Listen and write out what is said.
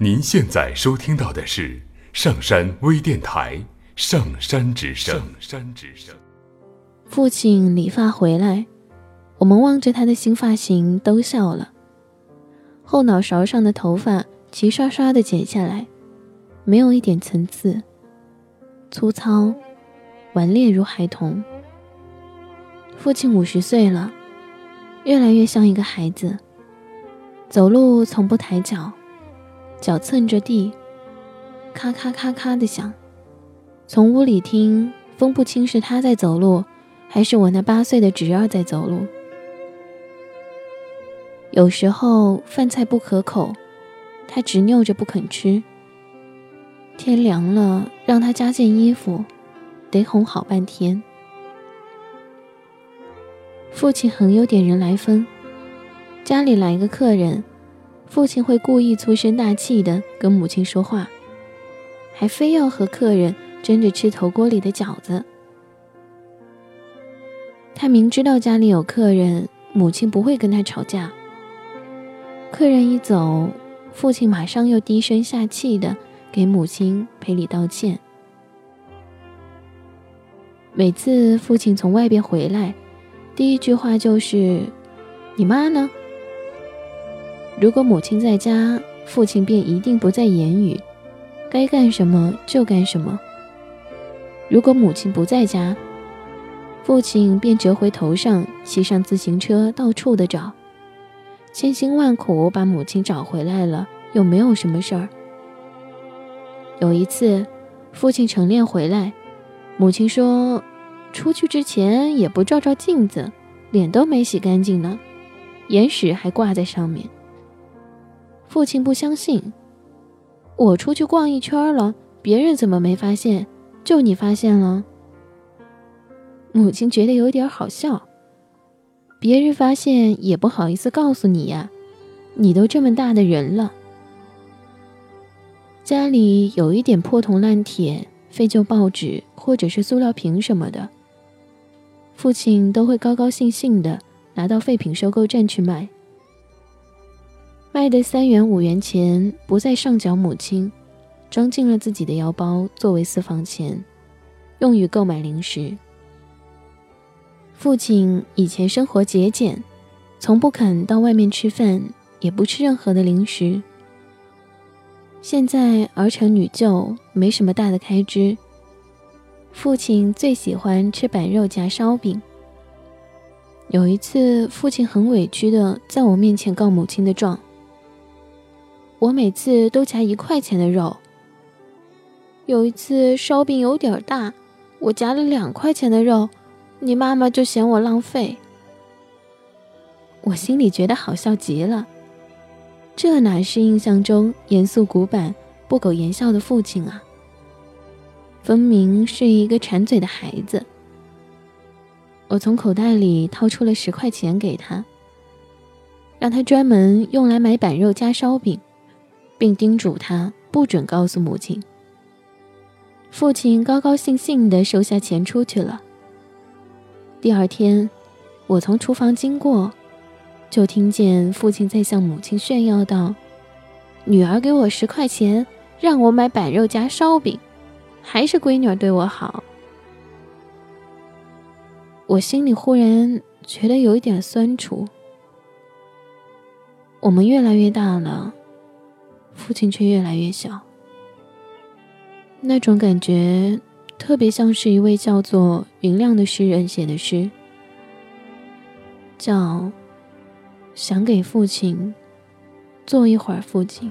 您现在收听到的是上山微电台《上山之声》。上山之声。父亲理发回来，我们望着他的新发型都笑了。后脑勺上的头发齐刷刷的剪下来，没有一点层次，粗糙，顽劣如孩童。父亲五十岁了，越来越像一个孩子，走路从不抬脚。脚蹭着地，咔咔咔咔的响。从屋里听，分不清是他在走路，还是我那八岁的侄儿在走路。有时候饭菜不可口，他执拗着不肯吃。天凉了，让他加件衣服，得哄好半天。父亲很有点人来疯，家里来个客人。父亲会故意粗声大气地跟母亲说话，还非要和客人争着吃头锅里的饺子。他明知道家里有客人，母亲不会跟他吵架。客人一走，父亲马上又低声下气地给母亲赔礼道歉。每次父亲从外边回来，第一句话就是：“你妈呢？”如果母亲在家，父亲便一定不再言语，该干什么就干什么。如果母亲不在家，父亲便折回头上，骑上自行车到处的找，千辛万苦把母亲找回来了，又没有什么事儿。有一次，父亲晨练回来，母亲说：“出去之前也不照照镜子，脸都没洗干净呢，眼屎还挂在上面。”父亲不相信，我出去逛一圈了，别人怎么没发现？就你发现了。母亲觉得有点好笑，别人发现也不好意思告诉你呀，你都这么大的人了。家里有一点破铜烂铁、废旧报纸或者是塑料瓶什么的，父亲都会高高兴兴的拿到废品收购站去卖。卖的三元五元钱不再上缴母亲，装进了自己的腰包作为私房钱，用于购买零食。父亲以前生活节俭，从不肯到外面吃饭，也不吃任何的零食。现在儿成女就，没什么大的开支。父亲最喜欢吃板肉夹烧饼。有一次，父亲很委屈的在我面前告母亲的状。我每次都夹一块钱的肉。有一次烧饼有点大，我夹了两块钱的肉，你妈妈就嫌我浪费。我心里觉得好笑极了，这哪是印象中严肃古板、不苟言笑的父亲啊？分明是一个馋嘴的孩子。我从口袋里掏出了十块钱给他，让他专门用来买板肉加烧饼。并叮嘱他不准告诉母亲。父亲高高兴兴地收下钱出去了。第二天，我从厨房经过，就听见父亲在向母亲炫耀道：“女儿给我十块钱，让我买板肉夹烧饼，还是闺女儿对我好。”我心里忽然觉得有一点酸楚。我们越来越大了。父亲却越来越小，那种感觉特别像是一位叫做云亮的诗人写的诗，叫“想给父亲做一会儿父亲”。